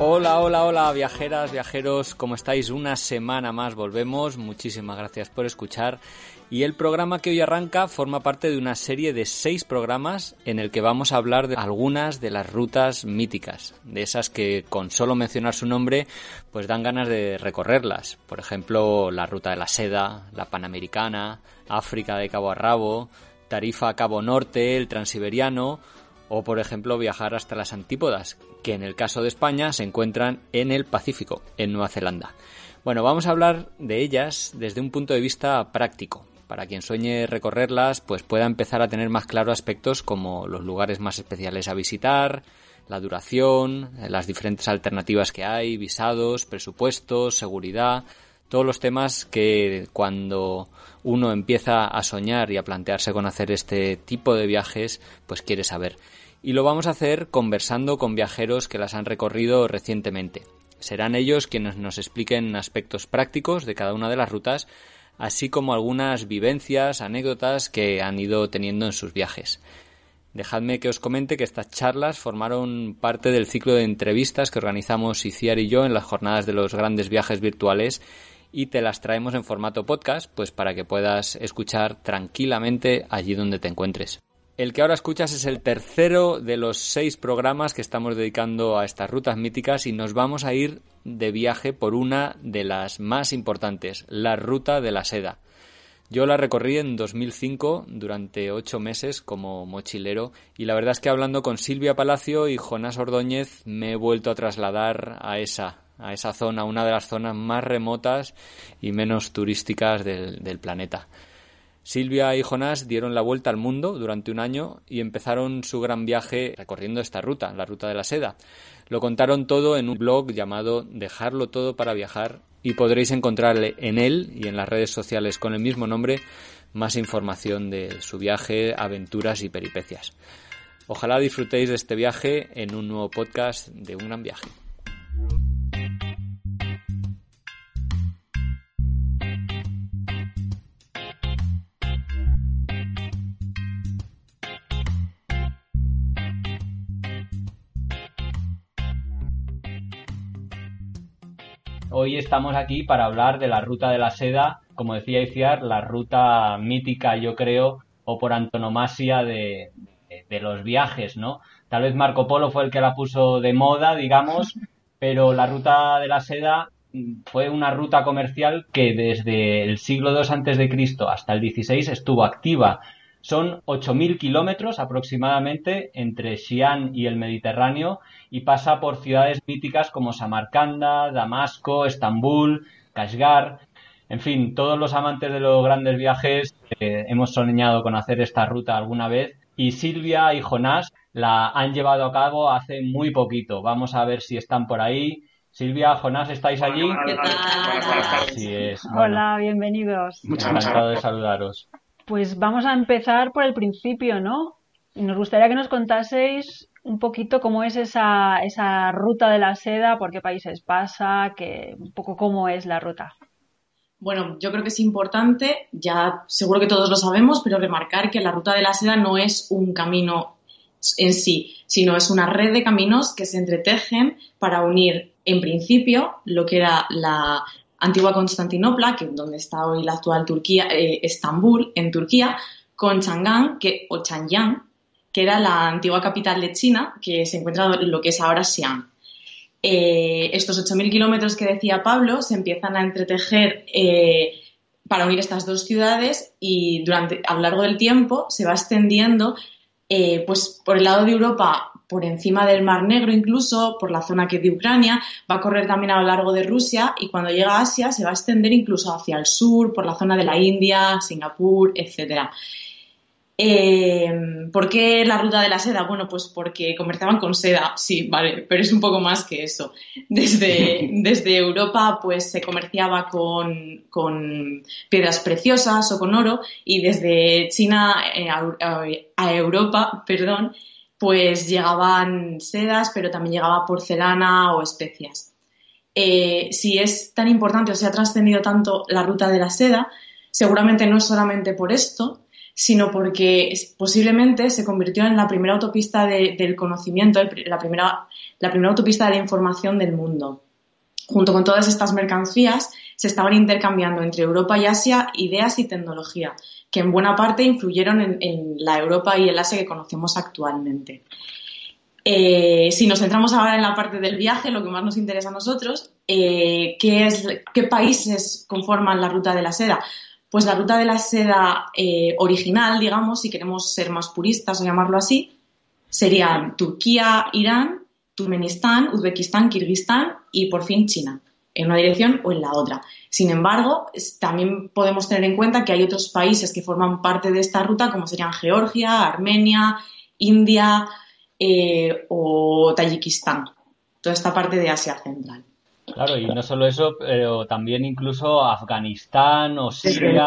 Hola, hola, hola, viajeras, viajeros, ¿cómo estáis? Una semana más volvemos, muchísimas gracias por escuchar. Y el programa que hoy arranca forma parte de una serie de seis programas en el que vamos a hablar de algunas de las rutas míticas, de esas que con solo mencionar su nombre pues dan ganas de recorrerlas. Por ejemplo, la ruta de la seda, la panamericana, África de Cabo a Rabo, Tarifa a Cabo Norte, el Transiberiano o por ejemplo viajar hasta las antípodas, que en el caso de España se encuentran en el Pacífico, en Nueva Zelanda. Bueno, vamos a hablar de ellas desde un punto de vista práctico. Para quien sueñe recorrerlas, pues pueda empezar a tener más claro aspectos como los lugares más especiales a visitar, la duración, las diferentes alternativas que hay, visados, presupuestos, seguridad, todos los temas que cuando uno empieza a soñar y a plantearse con hacer este tipo de viajes, pues quiere saber y lo vamos a hacer conversando con viajeros que las han recorrido recientemente. Serán ellos quienes nos expliquen aspectos prácticos de cada una de las rutas, así como algunas vivencias, anécdotas que han ido teniendo en sus viajes. Dejadme que os comente que estas charlas formaron parte del ciclo de entrevistas que organizamos Iciar y yo en las jornadas de los grandes viajes virtuales y te las traemos en formato podcast, pues para que puedas escuchar tranquilamente allí donde te encuentres. El que ahora escuchas es el tercero de los seis programas que estamos dedicando a estas rutas míticas y nos vamos a ir de viaje por una de las más importantes, la Ruta de la Seda. Yo la recorrí en 2005 durante ocho meses como mochilero y la verdad es que hablando con Silvia Palacio y Jonás Ordóñez me he vuelto a trasladar a esa, a esa zona, una de las zonas más remotas y menos turísticas del, del planeta. Silvia y Jonás dieron la vuelta al mundo durante un año y empezaron su gran viaje recorriendo esta ruta, la ruta de la seda. Lo contaron todo en un blog llamado Dejarlo todo para viajar y podréis encontrarle en él y en las redes sociales con el mismo nombre más información de su viaje, aventuras y peripecias. Ojalá disfrutéis de este viaje en un nuevo podcast de un gran viaje. Hoy estamos aquí para hablar de la ruta de la seda, como decía Iciar, la ruta mítica, yo creo, o por antonomasia de, los viajes, ¿no? Tal vez Marco Polo fue el que la puso de moda, digamos, pero la ruta de la seda fue una ruta comercial que desde el siglo II antes de Cristo hasta el XVI estuvo activa. Son 8.000 kilómetros aproximadamente entre Xi'an y el Mediterráneo y pasa por ciudades míticas como Samarcanda, Damasco, Estambul, Kashgar. En fin, todos los amantes de los grandes viajes eh, hemos soñado con hacer esta ruta alguna vez y Silvia y Jonás la han llevado a cabo hace muy poquito. Vamos a ver si están por ahí. Silvia, Jonás, ¿estáis allí? ¿Qué tal? Hola, bienvenidos. Encantado de saludaros. Pues vamos a empezar por el principio, ¿no? Nos gustaría que nos contaseis un poquito cómo es esa, esa ruta de la seda, por qué países pasa, que, un poco cómo es la ruta. Bueno, yo creo que es importante, ya seguro que todos lo sabemos, pero remarcar que la ruta de la seda no es un camino en sí, sino es una red de caminos que se entretejen para unir, en principio, lo que era la antigua Constantinopla, que donde está hoy la actual Turquía, eh, Estambul, en Turquía, con Chang'an, que, o Changyang, que era la antigua capital de China, que se encuentra en lo que es ahora Xi'an. Eh, estos 8.000 kilómetros que decía Pablo se empiezan a entretejer eh, para unir estas dos ciudades y durante, a lo largo del tiempo se va extendiendo pues por el lado de Europa por encima del Mar Negro incluso, por la zona que es de Ucrania, va a correr también a lo largo de Rusia y cuando llega a Asia se va a extender incluso hacia el sur, por la zona de la India, Singapur, etc. Eh, ¿Por qué la ruta de la seda? Bueno, pues porque comerciaban con seda, sí, vale, pero es un poco más que eso. Desde, desde Europa, pues se comerciaba con, con, piedras preciosas o con oro, y desde China eh, a, Europa, perdón, pues llegaban sedas, pero también llegaba porcelana o especias. Eh, si es tan importante o se ha trascendido tanto la ruta de la seda, seguramente no es solamente por esto, sino porque posiblemente se convirtió en la primera autopista del conocimiento, la primera, la primera autopista de la información del mundo. Junto con todas estas mercancías, se estaban intercambiando entre Europa y Asia ideas y tecnología, que en buena parte influyeron en, la Europa y el Asia que conocemos actualmente. Eh, si nos centramos ahora en la parte del viaje, lo que más nos interesa a nosotros, eh, ¿qué, es, ¿qué países conforman la ruta de la seda? pues la ruta de la seda eh, original, digamos, si queremos ser más puristas o llamarlo así, serían Turquía, Irán, Turkmenistán, Uzbekistán, Kirguistán y por fin China, en una dirección o en la otra. Sin embargo, también podemos tener en cuenta que hay otros países que forman parte de esta ruta, como serían Georgia, Armenia, India eh, o Tayikistán, toda esta parte de Asia Central. Claro, y no solo eso, pero también incluso Afganistán o Siria,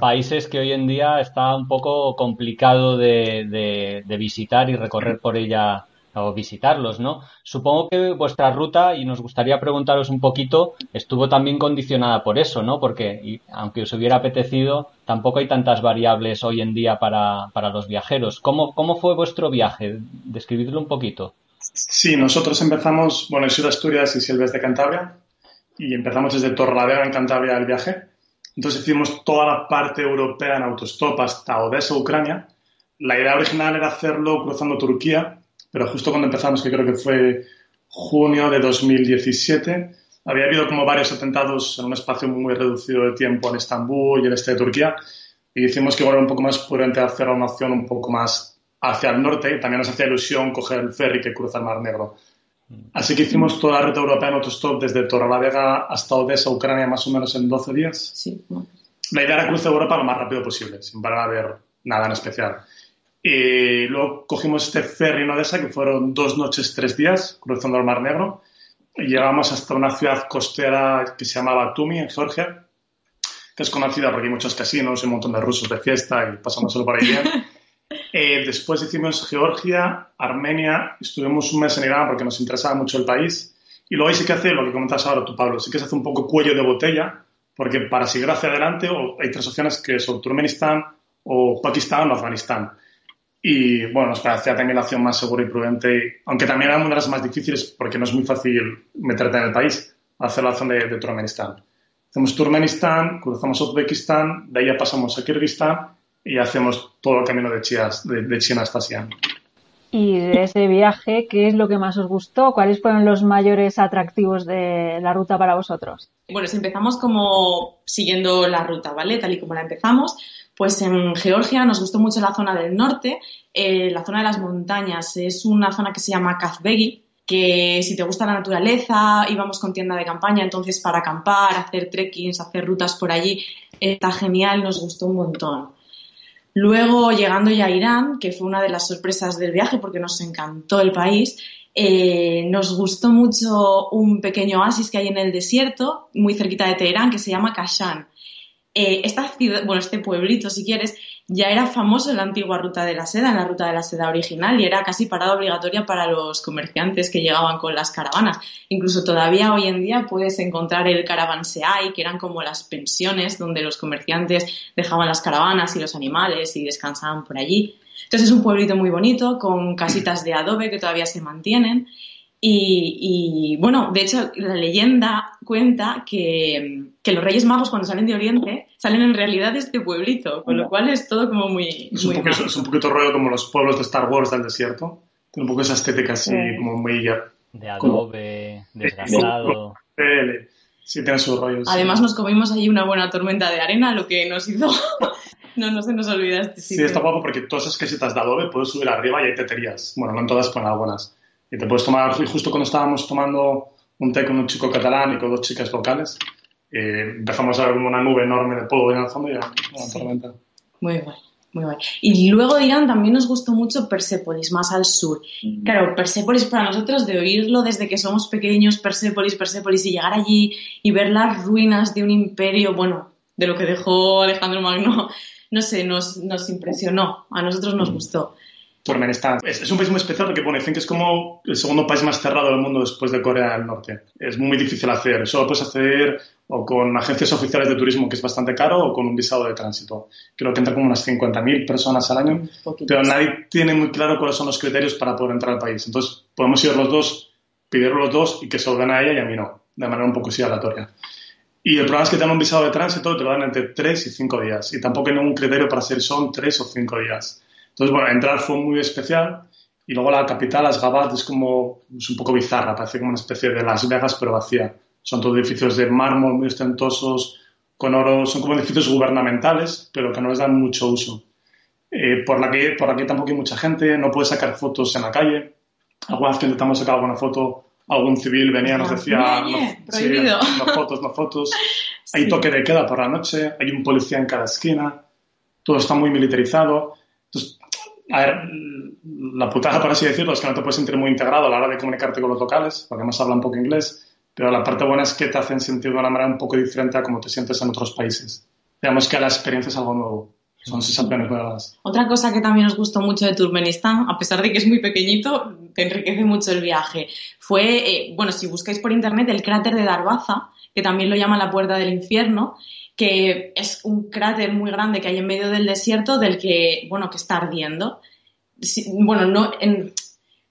países que hoy en día está un poco complicado de, visitar y recorrer por ella o visitarlos, ¿no? Supongo que vuestra ruta, y nos gustaría preguntaros un poquito, estuvo también condicionada por eso, ¿no? Porque aunque os hubiera apetecido, tampoco hay tantas variables hoy en día para, para los viajeros. ¿Cómo, ¿Cómo fue vuestro viaje? Describidlo un poquito. Sí, nosotros empezamos, bueno, soy de Asturias y Silves de Cantabria, y empezamos desde Torrelavega en Cantabria el viaje. Entonces hicimos toda la parte europea en autostop hasta Odessa, Ucrania. La idea original era hacerlo cruzando Turquía, pero justo cuando empezamos, que creo que fue junio de 2017, había habido como varios atentados en un espacio muy reducido de tiempo en Estambul y en el este de Turquía, y decimos que era un poco más prudente hacer una opción un poco más hacia el norte, también nos hacía ilusión coger el ferry que cruza el Mar Negro. Así que hicimos toda la ruta europea en autostop desde Torrelavega hasta Odessa, Ucrania, más o menos en 12 días. Sí. La idea era cruzar Europa lo más rápido posible, sin parar a ver nada en especial. Y luego cogimos este ferry en Odessa, que fueron dos noches, tres días, cruzando el Mar Negro. Y llegamos hasta una ciudad costera que se llama Batumi, en Georgia, que es conocida porque hay muchos casinos y un montón de rusos de fiesta y pasamos solo por ahí bien. Eh, después hicimos Georgia, Armenia, estuvimos un mes en Irán porque nos interesaba mucho el país. Y luego ahí sí que hace lo que comentas ahora tú, Pablo, sí que se hace un poco cuello de botella, porque para seguir hacia adelante hay tres opciones que son Turkmenistán o Pakistán o Afganistán. Y bueno, nos parecía también la opción más segura y prudente, aunque también era una de las más difíciles porque no es muy fácil meterte en el país, hacer la opción de, de Turkmenistán. Hacemos Turkmenistán, cruzamos Uzbekistán, de ahí ya pasamos a Kirguistán y hacemos todo el camino de, de, China hasta Xi'an. Y de ese viaje, ¿qué es lo que más os gustó? ¿Cuáles fueron los mayores atractivos de la ruta para vosotros? Bueno, si empezamos como siguiendo la ruta, ¿vale? Tal y como la empezamos, pues en Georgia nos gustó mucho la zona del norte, eh, la zona de las montañas. Es una zona que se llama Kazbegi, que si te gusta la naturaleza, íbamos con tienda de campaña, entonces para acampar, hacer trekkings, hacer rutas por allí, está genial, nos gustó un montón. Luego, llegando ya a Irán, que fue una de las sorpresas del viaje porque nos encantó el país, eh, nos gustó mucho un pequeño oasis que hay en el desierto, muy cerquita de Teherán, que se llama Kashan. Eh, este pueblito, si quieres, ya era famoso en la antigua ruta de la seda, en la ruta de la seda original, y era casi parada obligatoria para los comerciantes que llegaban con las caravanas. Incluso todavía hoy en día puedes encontrar el caravanseai, que eran como las pensiones donde los comerciantes dejaban las caravanas y los animales y descansaban por allí. Entonces es un pueblito muy bonito, con casitas de adobe que todavía se mantienen. Y, bueno, de hecho, la leyenda cuenta que, los Reyes Magos, cuando salen de Oriente, salen en realidad de este pueblito, con lo cual es todo como muy. Es, un, poquito, rollo como los pueblos de Star Wars del desierto. Tiene un poco esa estética así, como muy. De adobe, desgastado. Sí, tiene sus rollos. Además, nos comimos allí una buena tormenta de arena, lo que nos hizo. no, no se nos olvida este Sí, está guapo porque todas esas casitas de adobe puedes subir arriba y hay teterías. Bueno, no en todas, pero en algunas y te puedes tomar, justo cuando estábamos tomando un té con un chico catalán y con dos chicas locales, eh, empezamos a ver una nube enorme de polvo en el fondo y ya, tormenta. Muy bueno. Muy guay. Y luego de Irán también nos gustó mucho Persépolis, más al sur. Claro, Persépolis para nosotros, de oírlo desde que somos pequeños, Persépolis, Persépolis, y llegar allí y ver las ruinas de un imperio, bueno, de lo que dejó Alejandro Magno, no sé, nos, nos impresionó, a nosotros nos gustó. Turkmenistán. Es, es, un país muy especial porque bueno, dicen que es como el segundo país más cerrado del mundo después de Corea del Norte. Es muy difícil hacer. Solo puedes acceder o con agencias oficiales de turismo, que es bastante caro, o con un visado de tránsito. Creo que entra como unas 50.000 personas al año, pero nadie tiene muy claro cuáles son los criterios para poder entrar al país. Entonces, podemos ir los dos, pedirlo los dos y que se lo den a ella y a mí no, de manera un poco así aleatoria. Y el problema es que te dan un visado de tránsito, te lo dan entre 3 y 5 días. Y tampoco hay ningún criterio para hacer son 3 o 5 días. Entonces, bueno, entrar fue muy especial. Y luego la capital, Asgabat, es como, es un poco bizarra, parece como una especie de Las Vegas, pero vacía. Son todos edificios de mármol muy ostentosos, con oro, son como edificios gubernamentales, pero que no les dan mucho uso. Eh, por, la que, por aquí tampoco hay mucha gente, no puedes sacar fotos en la calle. Alguna vez que intentamos sacar alguna foto, algún civil venía y nos decía, no, sí, no fotos, no fotos. Sí. Hay toque de queda por la noche, hay un policía en cada esquina, todo está muy militarizado. A ver, la putada, por así decirlo, es que no te puedes sentir muy integrado a la hora de comunicarte con los locales, porque además hablan poco inglés, pero la parte buena es que te hacen sentir de una manera un poco diferente a como te sientes en otros países. Digamos que la experiencia es algo nuevo. Son sensaciones nuevas. Otra cosa que también nos gustó mucho de Turkmenistán, a pesar de que es muy pequeñito, te enriquece mucho el viaje, fue, eh, bueno, si buscáis por internet, el cráter de Darbaza, que también lo llaman la puerta del infierno, que es un cráter muy grande que hay en medio del desierto del que, bueno, que está ardiendo. Bueno, no,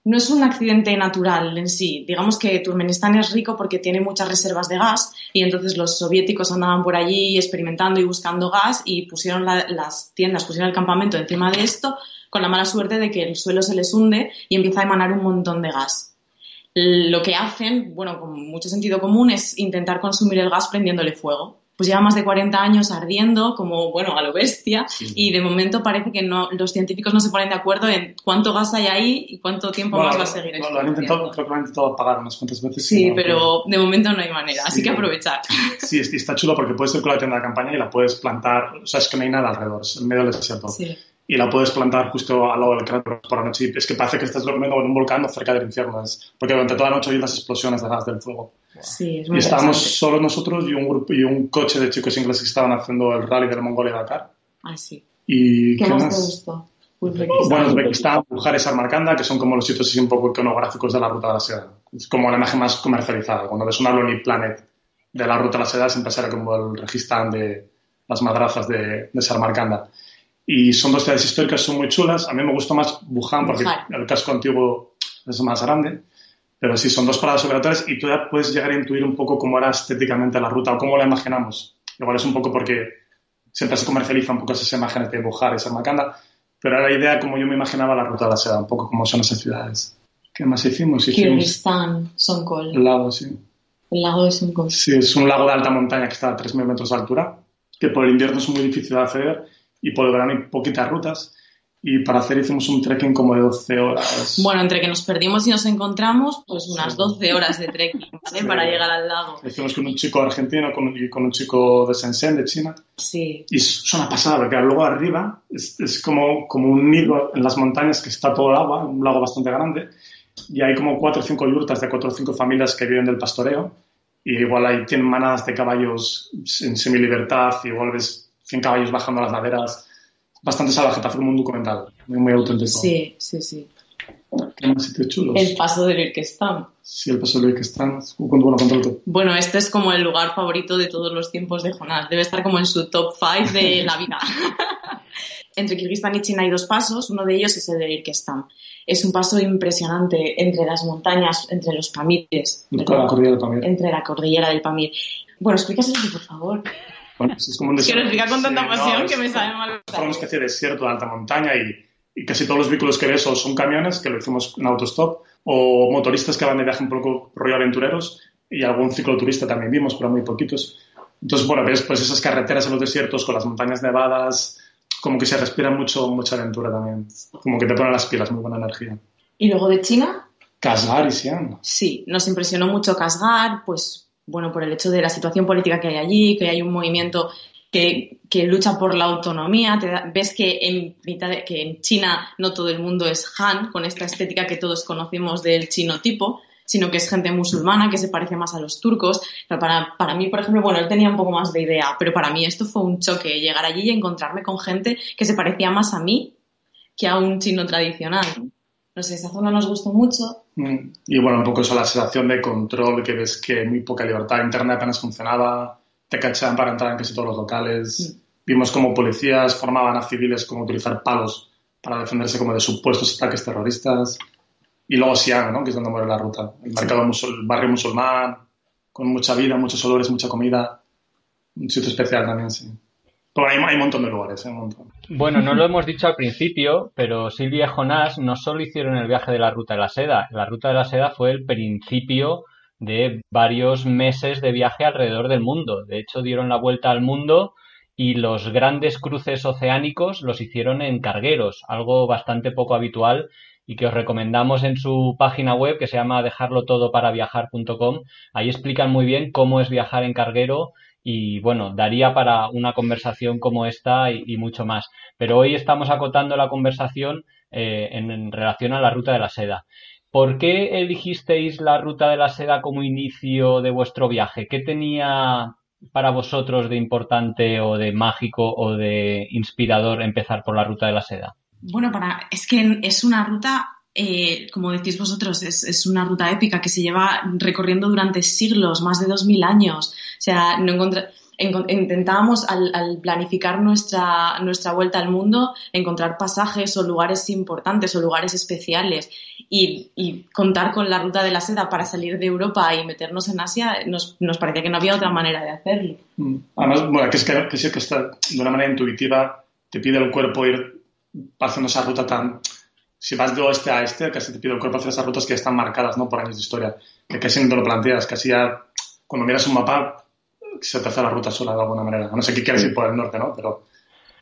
no es un accidente natural en sí. Digamos que Turkmenistán es rico porque tiene muchas reservas de gas y entonces los soviéticos andaban por allí experimentando y buscando gas y pusieron la, las tiendas, pusieron el campamento encima de esto con la mala suerte de que el suelo se les hunde y empieza a emanar un montón de gas. Lo que hacen, bueno, con mucho sentido común, es intentar consumir el gas prendiéndole fuego pues lleva más de 40 años ardiendo como, bueno, a lo bestia sí. y de momento parece que no, los científicos no se ponen de acuerdo en cuánto gas hay ahí y cuánto tiempo bueno, más va a seguir. Lo, lo han intentado, creo que lo han intentado apagar unas cuantas veces. Sí, pero de momento no hay manera, sí, así que aprovechar. Sí, está chulo porque puedes ir con la tienda de campaña y la puedes plantar, o sea, es que no hay nada alrededor, es en medio del desierto. Sí. Y la puedes plantar justo al lado del cráter por la noche. Y es que parece que estás durmiendo en un volcán cerca del infierno. Es, porque durante toda la noche hay las explosiones de gas del fuego. Sí, es muy y estábamos solo nosotros y un grupo y un coche de chicos ingleses que estaban haciendo el rally del Mongolia-Dakar. Ah, sí. Y, ¿Qué, ¿qué más, más te gustó? Uzbekistán. Bueno, Uzbekistán, Bujar y Samarcanda, que son como los sitios así un poco iconográficos de la Ruta de la Seda. Es como la imagen más comercializada. Cuando ves una Lonely Planet de la Ruta de la Seda, siempre será como el Registán de las madrazas de, de Samarcanda. Y son dos ciudades históricas, son muy chulas. A mí me gustó más Wuhan porque Wuhan. el casco antiguo es más grande. Pero sí, son dos paradas obligatorias y tú ya puedes llegar a intuir un poco cómo era estéticamente la ruta o cómo la imaginamos. Igual es un poco porque siempre se comercializan un poco esas imágenes de Bujar y Samarcanda, pero era la idea como yo me imaginaba la ruta de la seda, un poco como son esas ciudades. ¿Qué más hicimos? Kirguistán, Sonkol. El lago, sí. El lago de Sonkol. Sí, es un lago de alta montaña que está a 3.000 metros de altura, que por el invierno es muy difícil de acceder y por el verano hay poquitas rutas. Y para hacer hicimos un trekking como de 12 horas. Bueno, entre que nos perdimos y nos encontramos, pues unas sí. 12 horas de trekking ¿vale? sí. para llegar al lago. Lo hicimos con un chico argentino con, y con un chico de Shenzhen, de China. Sí. Y es una pasada, porque luego arriba es, es como, como un nido en las montañas que está todo el agua, un lago bastante grande. Y hay como cuatro o cinco yurtas de cuatro o cinco familias que viven del pastoreo. Y igual ahí tienen manadas de caballos en semilibertad, y igual ves 100 caballos bajando las laderas bastante salvaje, para hacer como un documental, muy, muy auténtico. Sí, sí, sí. ¿Qué más sitios chulos? El paso del Irkestán. Sí, el paso del Irkestán. Bueno, bueno, este es como el lugar favorito de todos los tiempos de Jonás. Debe estar como en su top 5 de la vida. entre Kirguistán y China hay dos pasos. Uno de ellos es el del Irkestán. Es un paso impresionante entre las montañas, entre los Pamires. Entre la cordillera del Pamir. Entre la cordillera del Pamir. Bueno, explícaselo, por favor. Bueno, pues es como un desierto. Que lo explica con tanta pasión no, que me sabe mal. Es una especie de desierto de alta montaña y, y, casi todos los vehículos que ves o son camiones, que lo hicimos en autostop, o motoristas que van de viaje un poco rollo aventureros y algún cicloturista también vimos, pero muy poquitos. Entonces, bueno, ves pues esas carreteras en los desiertos con las montañas nevadas, como que se respira mucho, mucha aventura también. Como que te ponen las pilas, muy buena energía. ¿Y luego de China? Kasgar y Xi'an. Sí, nos impresionó mucho Kasgar, pues bueno, por el hecho de la situación política que hay allí, que hay un movimiento que, lucha por la autonomía. ves que que en China no todo el mundo es Han, con esta estética que todos conocemos del chino tipo, sino que es gente musulmana que se parece más a los turcos. Pero para, para mí, por ejemplo, bueno, él tenía un poco más de idea, pero para mí esto fue un choque, llegar allí y encontrarme con gente que se parecía más a mí que a un chino tradicional. No sé, esa zona nos gustó mucho. Mm. Y bueno, un poco eso, la sensación de control, que ves que muy poca libertad, Internet apenas funcionaba, te cachaban para entrar en casi todos los locales. Mm. Vimos como policías formaban a civiles como utilizar palos para defenderse como de supuestos ataques terroristas. Y luego Xi'an, ¿no? que es donde muere la ruta. El, mercado el barrio musulmán, con mucha vida, muchos olores, mucha comida. Un sitio especial también, sí. Pero hay, un montón de lugares, ¿eh? un montón. Bueno, no lo hemos dicho al principio, pero Silvia y Jonás no solo hicieron el viaje de la Ruta de la Seda. La Ruta de la Seda fue el principio de varios meses de viaje alrededor del mundo. De hecho, dieron la vuelta al mundo y los grandes cruces oceánicos los hicieron en cargueros, algo bastante poco habitual y que os recomendamos en su página web que se llama dejarlo todo para viajar.com. Ahí explican muy bien cómo es viajar en carguero y bueno, daría para una conversación como esta y, mucho más. Pero hoy estamos acotando la conversación eh, en, relación a la ruta de la seda. ¿Por qué elegisteis la ruta de la seda como inicio de vuestro viaje? ¿Qué tenía para vosotros de importante o de mágico o de inspirador empezar por la ruta de la seda? Bueno, para, es que es una ruta eh, como decís vosotros, es, una ruta épica que se lleva recorriendo durante siglos, más de 2.000 años. O sea, no intentábamos al, planificar nuestra, nuestra vuelta al mundo encontrar pasajes o lugares importantes o lugares especiales y, contar con la ruta de la seda para salir de Europa y meternos en Asia nos, nos parecía que no había otra manera de hacerlo. Mm. Además, bueno, que es que, que de una manera intuitiva, te pide el cuerpo ir haciendo esa ruta tan si vas de oeste a este, casi te pido el cuerpo hacer esas rutas que están marcadas ¿no? por años de historia, que casi no te lo planteas, casi ya cuando miras un mapa se te hace la ruta sola de alguna manera. No sé qué quieres ir por el norte, ¿no? Pero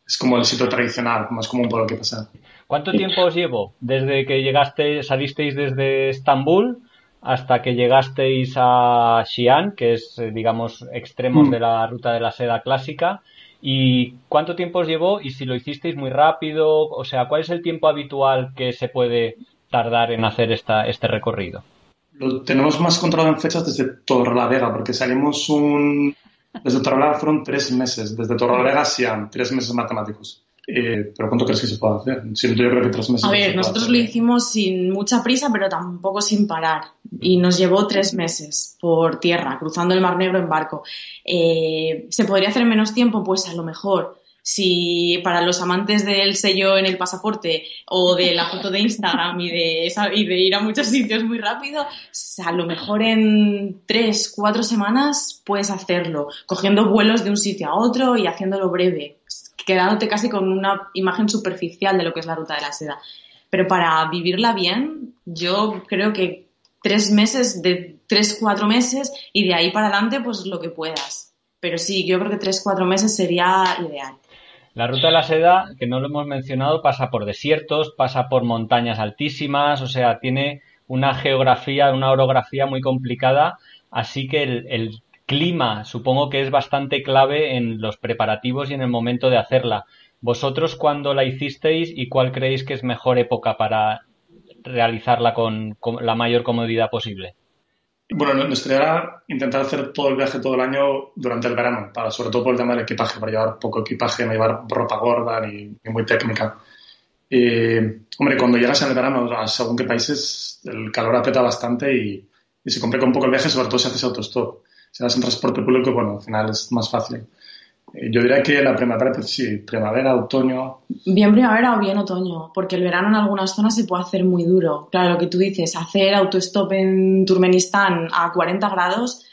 es como el sitio tradicional, más común por lo que pasa. ¿Cuánto tiempo os llevó desde que llegaste, salisteis desde Estambul hasta que llegasteis a Xi'an, que es, eh, digamos, extremos mm. de la ruta de la seda clásica? ¿Y cuánto tiempo os llevó? Y si lo hicisteis muy rápido, o sea, ¿cuál es el tiempo habitual que se puede tardar en hacer esta, este recorrido? Lo tenemos más controlado en fechas desde Torrelavega, porque salimos un... Desde Torrelavega fueron tres meses, desde Torrelavega a tres meses matemáticos. Eh, pero ¿cuánto crees que se puede hacer? yo creo que tres meses. A ver, nosotros lo hicimos sin mucha prisa, pero tampoco sin parar. Y nos llevó tres meses por tierra, cruzando el Mar Negro en barco. Eh, ¿Se podría hacer en menos tiempo? Pues a lo mejor. Si para los amantes del sello en el pasaporte o de la foto de Instagram y de, y de ir a muchos sitios muy rápido, a lo mejor en tres, cuatro semanas puedes hacerlo, cogiendo vuelos de un sitio a otro y haciéndolo breve quedándote casi con una imagen superficial de lo que es la ruta de la seda. Pero para vivirla bien, yo creo que tres meses, de tres, cuatro meses y de ahí para adelante, pues lo que puedas. Pero sí, yo creo que tres, cuatro meses sería ideal. La ruta de la seda, que no lo hemos mencionado, pasa por desiertos, pasa por montañas altísimas, o sea, tiene una geografía, una orografía muy complicada, así que el clima supongo que es bastante clave en los preparativos y en el momento de hacerla. ¿Vosotros cuándo la hicisteis y cuál creéis que es mejor época para realizarla con, la mayor comodidad posible? Bueno, nuestra idea era intentar hacer todo el viaje todo el año durante el verano, para, sobre todo por el tema del equipaje, para llevar poco equipaje, no llevar ropa gorda ni, muy técnica. hombre, cuando llegas en el verano, según qué países, el calor aprieta bastante y, y se complica un poco el viaje, sobre todo si haces autostop si vas en transporte público, bueno, al final es más fácil. Eh, yo diría que la primavera, pues sí, primavera, otoño. Bien primavera o bien otoño, porque el verano en algunas zonas se puede hacer muy duro. Claro, lo que tú dices, hacer autostop en Turkmenistán a 40 grados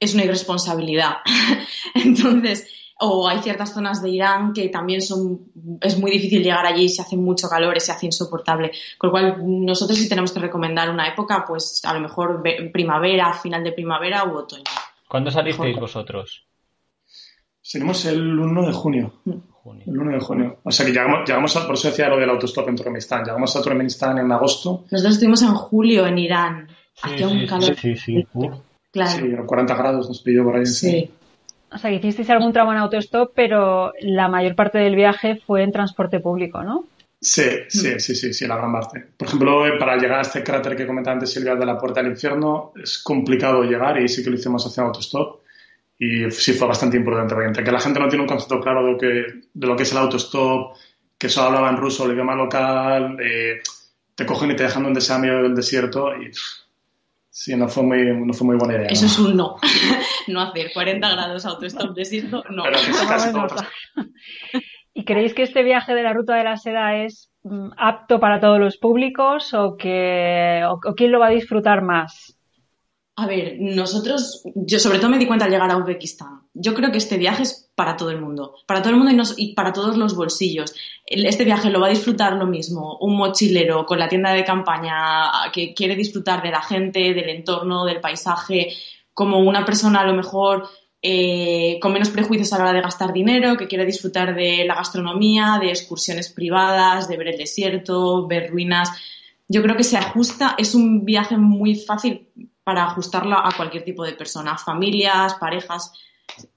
es una irresponsabilidad. Entonces, o hay ciertas zonas de Irán que también son, es muy difícil llegar allí, se hace mucho calor, se hace insoportable. Con lo cual, nosotros sí tenemos que recomendar una época, pues a lo mejor primavera, final de primavera u otoño. ¿Cuándo salisteis vosotros? Salimos el 1 de junio. El 1 de junio. O sea que llegamos, llegamos a, por eso decía lo del autostop en Turkmenistán. Llegamos a Turkmenistán en agosto. Nosotros estuvimos en julio en Irán. Hacía un calor. Sí, sí, sí. Claro. Sí, 40 grados nos pidió por ahí. Sí. O sea, hicisteis algún tramo en autostop, pero la mayor parte del viaje fue en transporte público, ¿no? Sí, sí, sí, sí, sí, la gran parte. Por ejemplo, para llegar a este cráter que comentaba antes Silvia de la Puerta del Infierno, es complicado llegar y sí que lo hicimos haciendo autostop. Y sí fue bastante importante, porque que la gente no tiene un concepto claro de lo que, de lo que es el autostop, que solo hablaba en ruso, el idioma local, eh, te cogen y te dejan donde sea medio del desierto y sí, no fue muy, no fue muy buena idea. Eso es un no. no hacer 40 grados autostop desierto, no. Pero que es casi todo ¿Y creéis que este viaje de la ruta de la seda es mm, apto para todos los públicos o, que, o, quién lo va a disfrutar más? A ver, nosotros, yo sobre todo me di cuenta al llegar a Uzbekistán. Yo creo que este viaje es para todo el mundo, para todo el mundo y, y, para todos los bolsillos. Este viaje lo va a disfrutar lo mismo un mochilero con la tienda de campaña que quiere disfrutar de la gente, del entorno, del paisaje, como una persona a lo mejor eh, con menos prejuicios a la hora de gastar dinero, que quiere disfrutar de la gastronomía, de excursiones privadas, de ver el desierto, ver ruinas. Yo creo que se ajusta, es un viaje muy fácil para ajustarlo a cualquier tipo de persona, familias, parejas,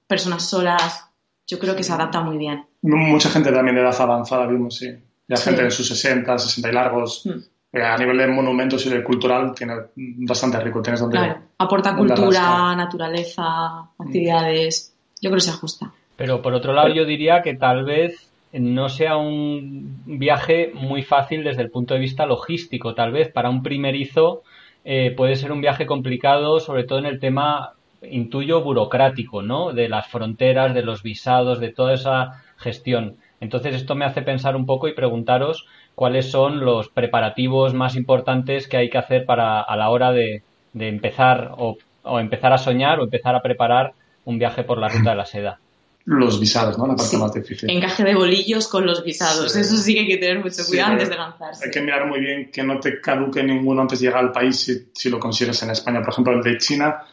personas solas. Yo creo que se adapta muy bien. Mucha gente también de edad avanzada vimos, sí. Ya sí. gente de sus 60, 60 y largos. Mm a nivel de monumentos y de cultural tiene bastante rico. Tienes donde, claro, aporta donde cultura, naturaleza, actividades. Yo creo que se ajusta. Pero por otro lado, yo diría que tal vez no sea un viaje muy fácil desde el punto de vista logístico. Tal vez para un primerizo eh, puede ser un viaje complicado, sobre todo en el tema, intuyo, burocrático, ¿no? De las fronteras, de los visados, de toda esa gestión. Entonces esto me hace pensar un poco y preguntaros cuáles son los preparativos más importantes que hay que hacer para a la hora de, de empezar o, o, empezar a soñar o empezar a preparar un viaje por la ruta de la seda. Los visados, ¿no? La parte Sí. más difícil. Encaje de bolillos con los visados. Sí. Eso sí que hay que tener mucho cuidado antes de lanzarse. Hay que mirar muy bien que no te caduque ninguno antes de llegar al país si, si lo consigues en España. Por ejemplo, el de China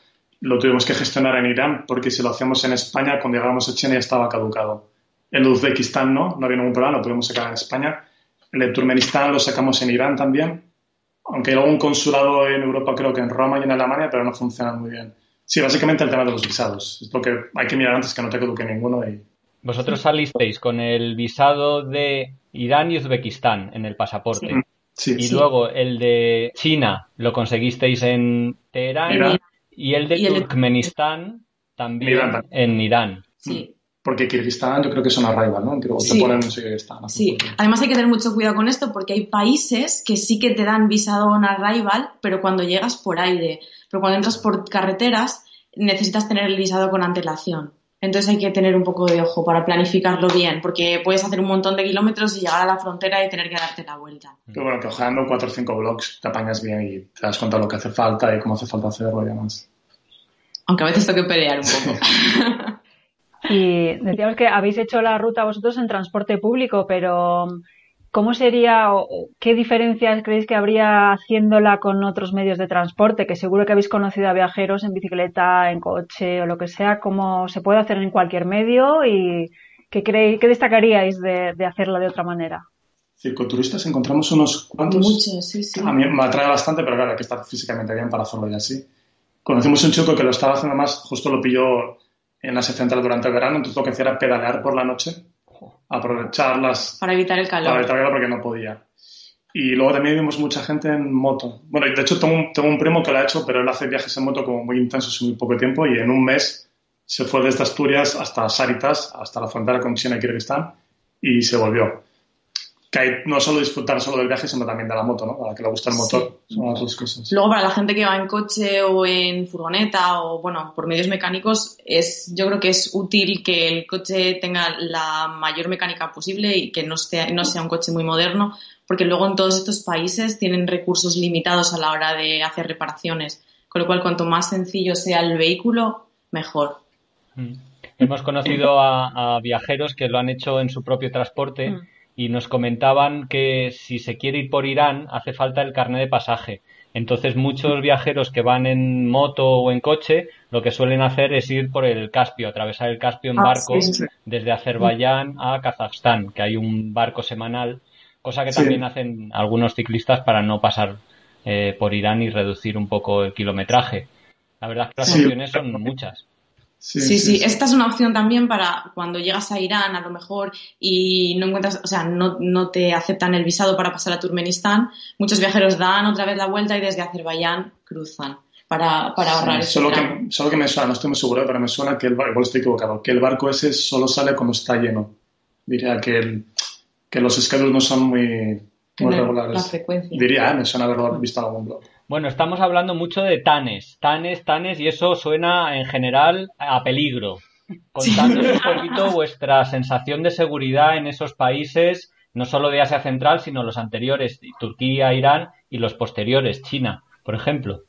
lo tuvimos que gestionar en Irán porque si lo hacíamos en España, cuando llegábamos a China ya estaba caducado. El de Uzbekistán no, no había ningún problema, lo pudimos sacar en España. El de Turkmenistán lo sacamos en Irán también, aunque hay algún consulado en Europa, creo que en Roma y en Alemania, pero no funcionan muy bien. Sí, básicamente el tema de los visados. Es lo que hay que mirar antes que no te caduque ninguno y Vosotros salisteis con el visado de Irán y Uzbekistán en el pasaporte. Sí, Y sí. luego el de China lo conseguisteis en Teherán Irán. y el de Y el de- Turkmenistán también Irán también. en Irán. Sí. Porque Kirguistán yo creo que es una arrival, ¿no? Que luego te Sí. ponen no sé Sí, además hay que tener mucho cuidado con esto porque hay países que sí que te dan visado on arrival, pero cuando llegas por aire. Pero cuando entras por carreteras necesitas tener el visado con antelación. Entonces hay que tener un poco de ojo para planificarlo bien, porque puedes hacer un montón de kilómetros y llegar a la frontera y tener que darte la vuelta. Pero bueno, que ojeando cuatro o cinco blogs te apañas bien y te das cuenta de lo que hace falta y cómo hace falta hacerlo y demás. Aunque a veces toque pelear un poco. Y decíamos que habéis hecho la ruta vosotros en transporte público, pero ¿cómo sería o o qué diferencias creéis que habría haciéndola con otros medios de transporte? Que seguro que habéis conocido a viajeros en bicicleta, en coche o lo que sea, ¿cómo se puede hacer en cualquier medio? ¿Y qué, creéis, qué destacaríais de, de hacerla de otra manera? Circoturistas encontramos unos cuantos. Muchos, sí, sí. A mí me atrae bastante, pero claro, hay que estar físicamente bien para hacerlo y así. Conocimos un chico que lo estaba haciendo más, justo lo pilló en Asia Central durante el verano, entonces lo que hacía era pedalear por la noche, aprovechar las, Para evitar el para calor. evitar calor porque no podía. Y luego también vimos mucha gente en moto. Bueno, de hecho tengo un, tengo un primo que lo ha hecho, pero él hace viajes en moto como muy intensos en muy poco tiempo y en un mes se fue desde Asturias hasta Saritas, hasta la frontera con China y Kirguistán y se volvió. Que hay no solo disfrutar solo del viaje, sino también de la moto, ¿no? A la que le gusta el motor. Son las dos cosas. Luego, para la gente que va en coche o en furgoneta o, bueno, por medios mecánicos, es, yo creo que es útil que el coche tenga la mayor mecánica posible y que no sea, no sea un coche muy moderno, porque luego en todos estos países tienen recursos limitados a la hora de hacer reparaciones. Con lo cual, cuanto más sencillo sea el vehículo, mejor. Mm. Hemos conocido a, a viajeros que lo han hecho en su propio transporte Mm. Y nos comentaban que si se quiere ir por Irán hace falta el carnet de pasaje. Entonces muchos viajeros que van en moto o en coche lo que suelen hacer es ir por el Caspio, atravesar el Caspio en Ah, barco sí, sí. desde Azerbaiyán a Kazajstán, que hay un barco semanal, cosa que Sí. también hacen algunos ciclistas para no pasar eh, por Irán y reducir un poco el kilometraje. La verdad es que las opciones son muchas. Sí sí, esta es una opción también para cuando llegas a Irán, a lo mejor, y no encuentras, o sea, no, no te aceptan el visado para pasar a Turkmenistán. Muchos viajeros dan otra vez la vuelta y desde Azerbaiyán cruzan para, para ahorrar sí, solo que, solo que me suena, no estoy muy seguro, pero me suena que el barco, estoy equivocado, que el barco ese solo sale cuando está lleno. Diría que, el, que los schedules no son muy, muy regulares. La frecuencia. Diría, ¿eh? me suena haberlo visto en algún blog. Bueno, estamos hablando mucho de tanes, tanes, tanes, y eso suena en general a peligro. Contándonos un poquito vuestra sensación de seguridad en esos países, no solo de Asia Central, sino los anteriores, Turquía, Irán y los posteriores, China, por ejemplo.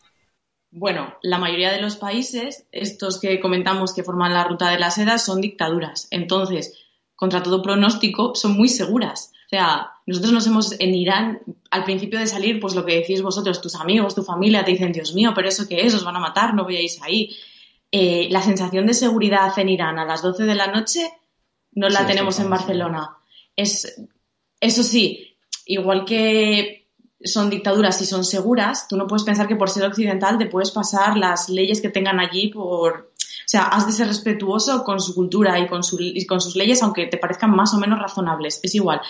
Bueno, la mayoría de los países, estos que comentamos que forman la ruta de la seda, son dictaduras. Entonces, contra todo pronóstico, son muy seguras. O sea, nosotros nos hemos en Irán, al principio de salir, pues lo que decís vosotros, tus amigos, tu familia, te dicen, Dios mío, pero eso qué es, os van a matar, no veáis ahí. Eh, la sensación de seguridad en Irán a las 12 de la noche no la Sí, tenemos en. Barcelona. Es, eso sí, igual que son dictaduras y son seguras, tú no puedes pensar que por ser occidental te puedes pasar las leyes que tengan allí por... O sea, has de ser respetuoso con su cultura y con, su- y con sus leyes, aunque te parezcan más o menos razonables. Es igual.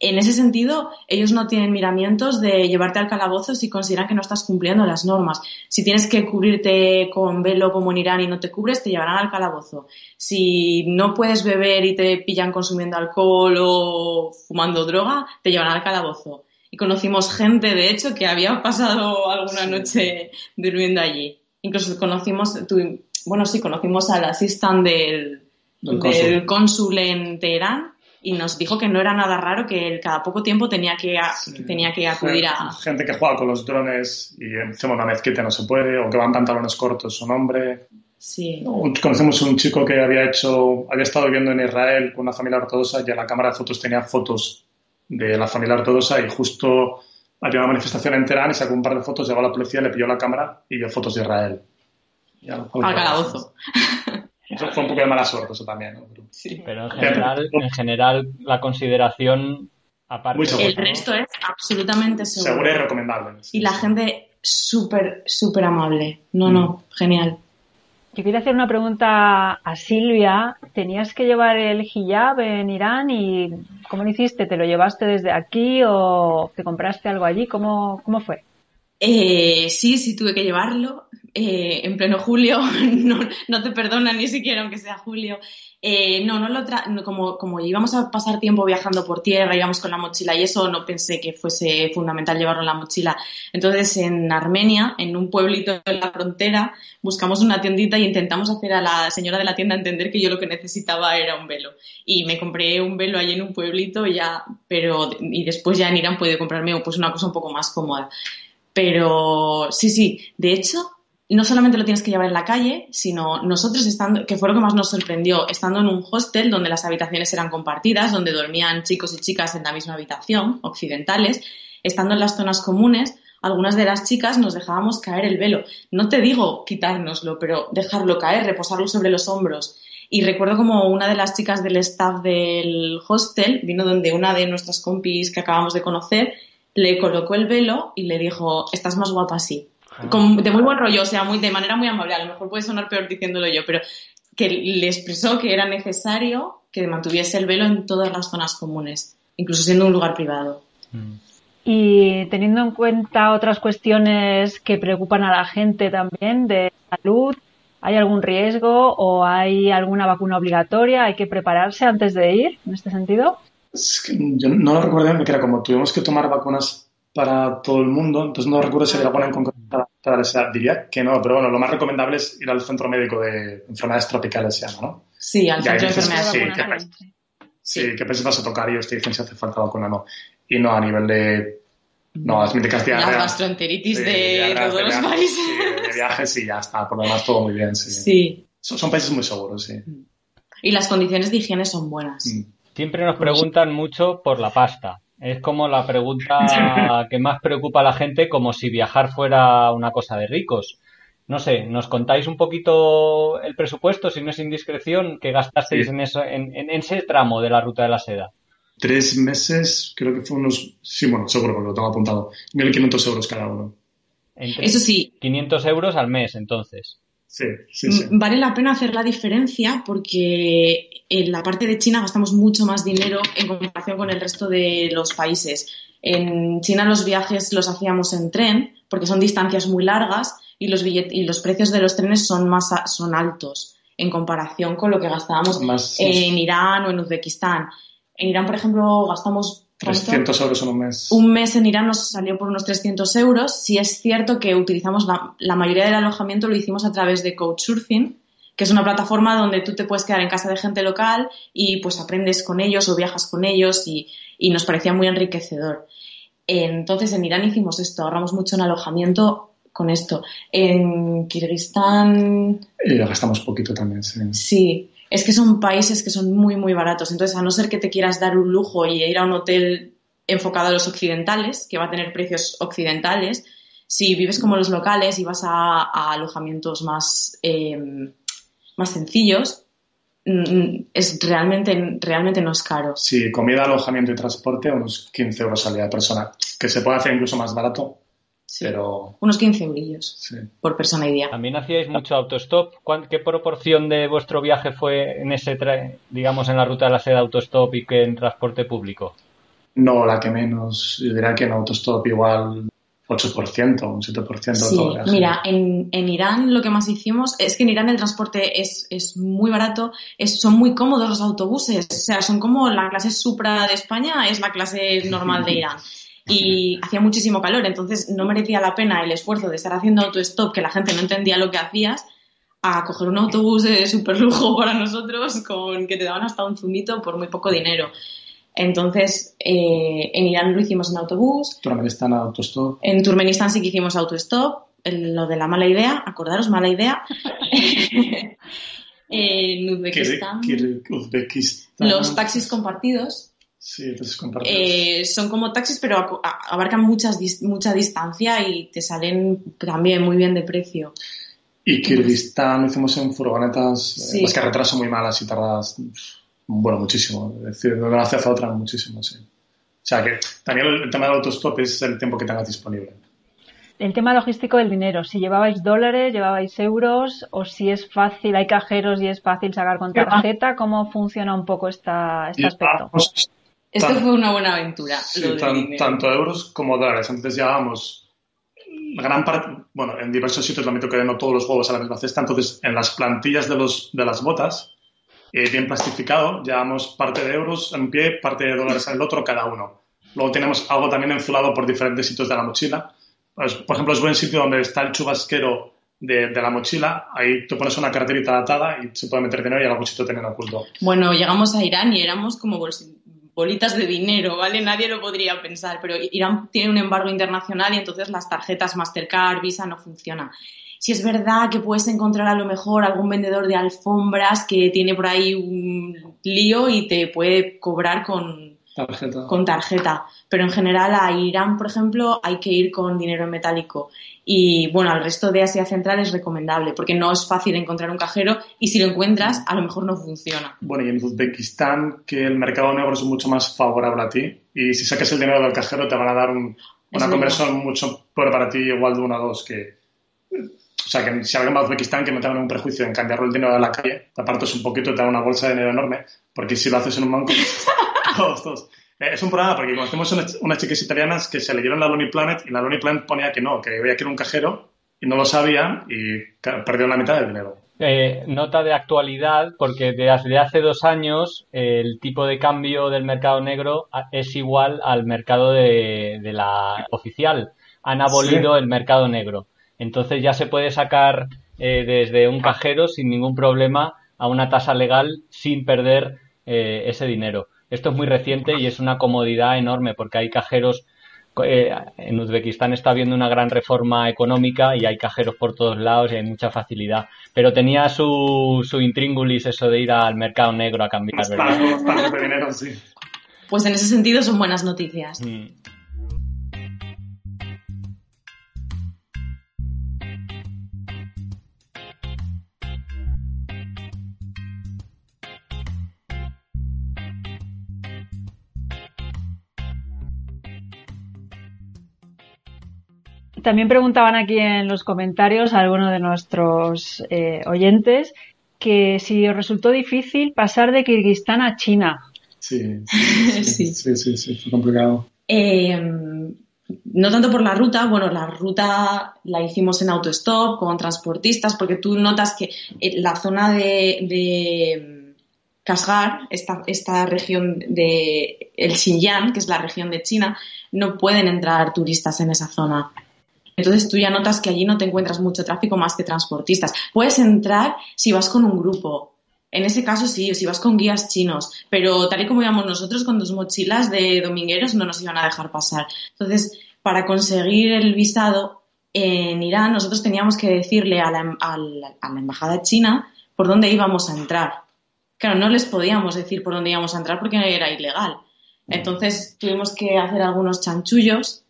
En ese sentido, ellos no tienen miramientos de llevarte al calabozo si consideran que no estás cumpliendo las normas. Si tienes que cubrirte con velo como en Irán y no te cubres, te llevarán al calabozo. Si no puedes beber y te pillan consumiendo alcohol o fumando droga, te llevarán al calabozo. Y conocimos gente, de hecho, que había pasado alguna noche durmiendo allí. Incluso conocimos, tu- bueno, sí, conocimos al asistente del, Del del cónsul en Teherán y nos dijo que no era nada raro que él cada poco tiempo tenía que, a- tenía que acudir a... Gente que juega con los drones y encima una mezquita no se puede, o que van pantalones cortos un hombre. Sí. Conocemos un chico que había hecho, había estado viviendo en Israel con una familia ortodoxa y en la cámara de fotos tenía fotos de la familia ortodoxa y justo había una manifestación en Teherán y sacó un par de fotos, llegó la policía, le pilló la cámara y vio fotos de Israel. Al calabozo. Eso fue un poco de mala suerte eso también. ¿no? Pero- Sí. Pero en general, en general la consideración, aparte seguro. El resto es absolutamente seguro. Seguro y recomendable. Y la gente súper, súper amable. No, no, genial. Yo quería hacer una pregunta a Silvia. ¿Tenías que llevar el hijab en Irán y cómo lo hiciste? ¿Te lo llevaste desde aquí o te compraste algo allí? ¿Cómo, cómo fue? Eh, sí, sí tuve que llevarlo. eh, en pleno julio, no, no te perdonan ni siquiera aunque sea julio. Eh, no, no lo como, como íbamos a pasar tiempo viajando por tierra, íbamos con la mochila y eso, no pensé que fuese fundamental llevarlo en la mochila. Entonces, en Armenia, en un pueblito en la frontera, buscamos una tiendita y intentamos hacer a la señora de la tienda entender que yo lo que necesitaba era un velo. Y me compré un velo allí en un pueblito ya, pero, y después ya en Irán pude comprarme pues una cosa un poco más cómoda. Pero sí, sí, de hecho, no solamente lo tienes que llevar en la calle, sino nosotros estando, que fue lo que más nos sorprendió, estando en un hostel donde las habitaciones eran compartidas, donde dormían chicos y chicas en la misma habitación, occidentales, estando en las zonas comunes, algunas de las chicas nos dejábamos caer el velo. No te digo quitárnoslo, pero dejarlo caer, reposarlo sobre los hombros. Y recuerdo como una de las chicas del staff del hostel vino donde una de nuestras compis que acabamos de conocer le colocó el velo y le dijo, estás más guapa así. Con- de muy buen rollo, o sea, muy, de manera muy amable. A lo mejor puede sonar peor diciéndolo yo, pero que le expresó que era necesario que mantuviese el velo en todas las zonas comunes, incluso siendo un lugar privado. Mm. Y teniendo en cuenta otras cuestiones que preocupan a la gente también de salud, ¿hay algún riesgo o hay alguna vacuna obligatoria? ¿Hay que prepararse antes de ir en este sentido? Es que yo no lo recuerdo bien, porque era como tuvimos que tomar vacunas para todo el mundo, entonces no recuerdo si había alguna en concreto para, para esa. Diría que no, pero bueno, lo más recomendable es ir al centro médico de enfermedades tropicales, se llama, ¿no? Sí, al centro de enfermedades. sí, que Vacunación, sí. Sí, que pues vas a tocar y ellos te dicen si hace falta vacuna o no. Y no a nivel de. No, las míticas Las diarreas. gastroenteritis Sí, de todos de los viaje, países. Sí, de viajes y ya está. Por lo demás, todo muy bien, sí. Sí. Son, son países muy seguros, sí. Y las condiciones de higiene son buenas. Mm. Siempre nos preguntan mucho por la pasta. Es como la pregunta que más preocupa a la gente, como si viajar fuera una cosa de ricos. No sé, ¿nos contáis un poquito el presupuesto, si no es indiscreción, que gastasteis Sí. en, eso, en, en ese tramo de la ruta de la seda? Tres meses, creo que fue unos. Sí, bueno, seguro, porque lo tengo apuntado. 1.500 euros cada uno. Entre Eso sí, 500 euros al mes, entonces. Sí, sí, sí. Vale la pena hacer la diferencia porque en la parte de China gastamos mucho más dinero en comparación con el resto de los países. En China los viajes los hacíamos en tren porque son distancias muy largas y los, y los precios de los trenes son más son altos en comparación con lo que gastábamos en Irán o en Uzbekistán. En Irán, por ejemplo, gastamos 300 euros en un mes. Un mes en Irán nos salió por unos 300 euros. Si es cierto que utilizamos la, mayoría del alojamiento lo hicimos a través de Couchsurfing, que es una plataforma donde tú te puedes quedar en casa de gente local y pues aprendes con ellos o viajas con ellos y, nos parecía muy enriquecedor. Entonces en Irán hicimos esto, ahorramos mucho en alojamiento con esto. En Kirguistán... Eh, gastamos poquito también, sí. Sí, es que son países que son muy, muy baratos. Entonces, a no ser que te quieras dar un lujo y ir a un hotel enfocado a los occidentales, que va a tener precios occidentales, si vives como los locales y vas a, alojamientos más, em, más sencillos, mm, es realmente, realmente no es caro. Sí, comida, alojamiento y transporte, unos 15 euros al día de persona, que se puede hacer incluso más barato pero... Unos 15 eurillos por persona y día. También hacíais mucho autostop. ¿Qué proporción de vuestro viaje fue en ese, digamos, en la ruta de la seda autostop y que en transporte público? No, la que menos. Yo diría que en autostop igual 8%, un 7% sí, todo Mira, en, en, Irán lo que más hicimos es que en Irán el transporte es, es muy barato, es, son muy cómodos los autobuses, o sea, son como la clase Supra de España, es la clase normal de Irán y hacía muchísimo calor, entonces no merecía la pena el esfuerzo de estar haciendo autostop, que la gente no entendía lo que hacías, a coger un autobús de super lujo para nosotros con que te daban hasta un zumito por muy poco dinero. Entonces, eh, en Irán lo hicimos en autobús. Turkmenistán autostop. En Turkmenistán sí que hicimos autostop. lo de la mala idea, acordaros, mala idea. en Uzbekistán, Uzbekistán. Los taxis compartidos. Sí, eh, son como taxis, pero abarcan muchas, mucha distancia y te salen también muy bien de precio. Y Kirguistán lo hicimos en furgonetas, eh, las carreteras son muy malas y tardas, bueno, muchísimo. Es decir, de una hacia otra, muchísimo, sí. O sea que también el tema del autostop es el tiempo que tengas disponible. El tema logístico del dinero, si llevabais dólares, llevabais euros, o si es fácil, hay cajeros y es fácil sacar con tarjeta, ¿cómo funciona un poco esta, este aspecto? Esto fue una buena aventura. tanto euros como dólares. Antes llevábamos gran parte, bueno, en diversos sitios lo meto que no todos los huevos a la misma cesta, entonces en las plantillas de, los, de las botas, eh, bien plastificado, llevamos parte de euros en un pie, parte de dólares en el otro, cada uno. Luego tenemos algo también enfulado por diferentes sitios de la mochila. Pues, por ejemplo, es buen sitio donde está el chubasquero de, la mochila, ahí tú pones una carterita atada y se puede meter dinero y algún sitio tener oculto. Bueno, llegamos a Irán y éramos como bolitas de dinero, ¿vale? Nadie lo podría pensar, pero Irán tiene un embargo internacional y entonces las tarjetas Mastercard, Visa no funcionan. Si es verdad que puedes encontrar a lo mejor algún vendedor de alfombras que tiene por ahí un lío y te puede cobrar con con tarjeta. Pero en general a Irán, por ejemplo, hay que ir con dinero en metálico. Y bueno, al resto de Asia Central es recomendable porque no es fácil encontrar un cajero y si lo encuentras, a lo mejor no funciona. Bueno, y en Uzbekistán, que el mercado negro es mucho más favorable a ti y si sacas el dinero del cajero te van a dar una conversión mucho peor para ti, igual de una o dos que. O sea, que si alguien va a Uzbekistán, que no tenga ningún prejuicio en cambiarlo el dinero de la calle, te apartas un poquito y te da una bolsa de dinero enorme, porque si lo haces en un banco, todos, todos. Eh, es un problema porque conocemos unas, unas chicas italianas que se leyeron la Lonely Planet y la Lonely Planet ponía que no, que había que ir un cajero y no lo sabían y perdieron la mitad del dinero. Eh, nota de actualidad, porque desde hace dos años el tipo de cambio del mercado negro es igual al mercado de, la oficial. Han abolido el mercado negro. Entonces ya se puede sacar eh, desde un cajero sin ningún problema a una tasa legal sin perder ese dinero. Esto es muy reciente y es una comodidad enorme porque hay cajeros. Eh, en Uzbekistán está habiendo una gran reforma económica y hay cajeros por todos lados y hay mucha facilidad. Pero tenía su, su intríngulis eso de ir al mercado negro a cambiar, ¿verdad? Pues en ese sentido son buenas noticias. Mm. También preguntaban aquí en los comentarios a alguno de nuestros eh, oyentes que si os resultó difícil pasar de Kirguistán a China. Sí, sí, sí, sí, sí, fue complicado. Em, no tanto por la ruta, bueno, la ruta la hicimos en autostop con transportistas, porque tú notas que la zona de, de Kashgar, esta, esta región de el Xinjiang, que es la región de China, no pueden entrar turistas en esa zona. Entonces tú ya notas que allí no te encuentras mucho tráfico más que transportistas. Puedes entrar si vas con un grupo. En ese caso sí, o si vas con guías chinos, pero tal y como íbamos nosotros con dos mochilas de domingueros no nos iban a dejar pasar. Entonces, para conseguir el visado en Irán, nosotros teníamos que decirle a la, a la embajada china por dónde íbamos a entrar. Claro, no les podíamos decir por dónde íbamos a entrar porque era ilegal. Entonces tuvimos que hacer algunos chanchullos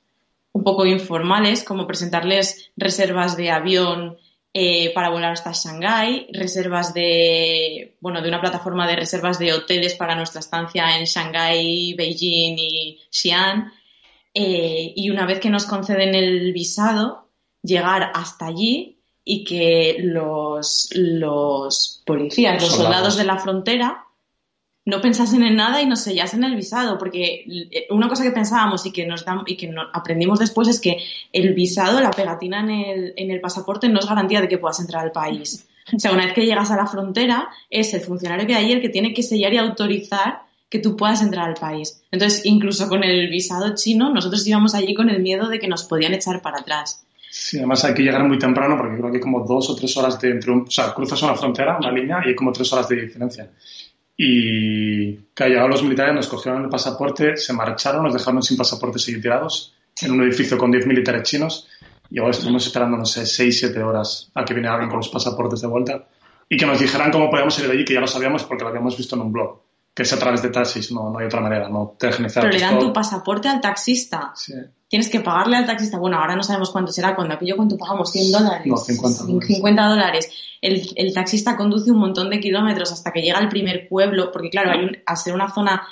un poco informales, como presentarles reservas de avión eh, para volar hasta Shanghái, reservas de, bueno, de una plataforma de reservas de hoteles para nuestra estancia en Shanghái, Beijing y Xi'an. Eh, y una vez que nos conceden el visado, llegar hasta allí y que los, los policías, los soldados de la frontera, no pensasen en nada y nos sellasen el visado, porque una cosa que pensábamos y que nos y que aprendimos después es que el visado, la pegatina en el, en el pasaporte no es garantía de que puedas entrar al país. O sea, una vez que llegas a la frontera, es el funcionario que hay el que tiene que sellar y autorizar que tú puedas entrar al país. Entonces, incluso con el visado chino, nosotros íbamos allí con el miedo de que nos podían echar para atrás. Sí, además hay que llegar muy temprano porque creo que hay como dos o tres horas de entre un, o sea, cruzas una frontera, una línea y hay como tres horas de diferencia. Y que llegaron los militares, nos cogieron el pasaporte, se marcharon, nos dejaron sin pasaporte seguir tirados en un edificio con 10 militares chinos. Y ahora estuvimos esperando, no sé, 6, 7 horas a que viniera alguien con los pasaportes de vuelta y que nos dijeran cómo podíamos salir de allí, que ya lo sabíamos porque lo habíamos visto en un blog, que es a través de taxis, no, no hay otra manera, no te Pero le dan tu pasaporte al taxista. Sí. Tienes que pagarle al taxista, bueno, ahora no sabemos cuánto será, cuando aquello cuánto pagamos, 100 dólares. No, 50 dólares. 50 dólares el, taxista conduce un montón de kilómetros hasta que llega al primer pueblo, porque claro, hay al ser una zona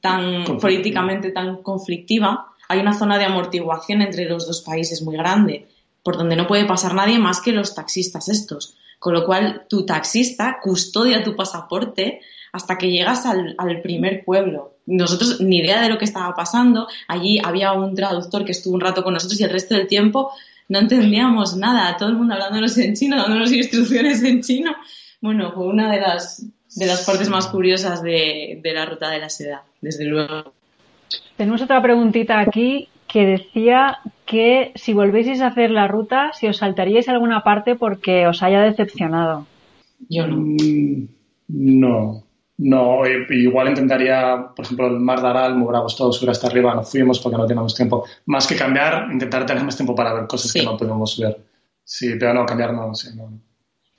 tan políticamente tan conflictiva, hay una zona de amortiguación entre los dos países muy grande, por donde no puede pasar nadie más que los taxistas estos. Con lo cual, tu taxista custodia tu pasaporte hasta que llegas al, al, primer pueblo. Nosotros ni idea de lo que estaba pasando. Allí había un traductor que estuvo un rato con nosotros y el resto del tiempo no entendíamos nada, todo el mundo hablándonos en chino, dándonos instrucciones en chino. Bueno, fue una de las, de las partes más curiosas de, de la ruta de la seda, desde luego. Tenemos otra preguntita aquí que decía que si volvéis a hacer la ruta, si os saltaríais alguna parte porque os haya decepcionado. Yo no. Mm, no, no, eh, igual intentaría, por ejemplo, el Mar de Aral me hubiera gustado subir hasta arriba, no fuimos porque no teníamos tiempo. Más que cambiar, intentar tener más tiempo para ver cosas que no podemos ver. Sí, pero no, cambiar no, sí, no.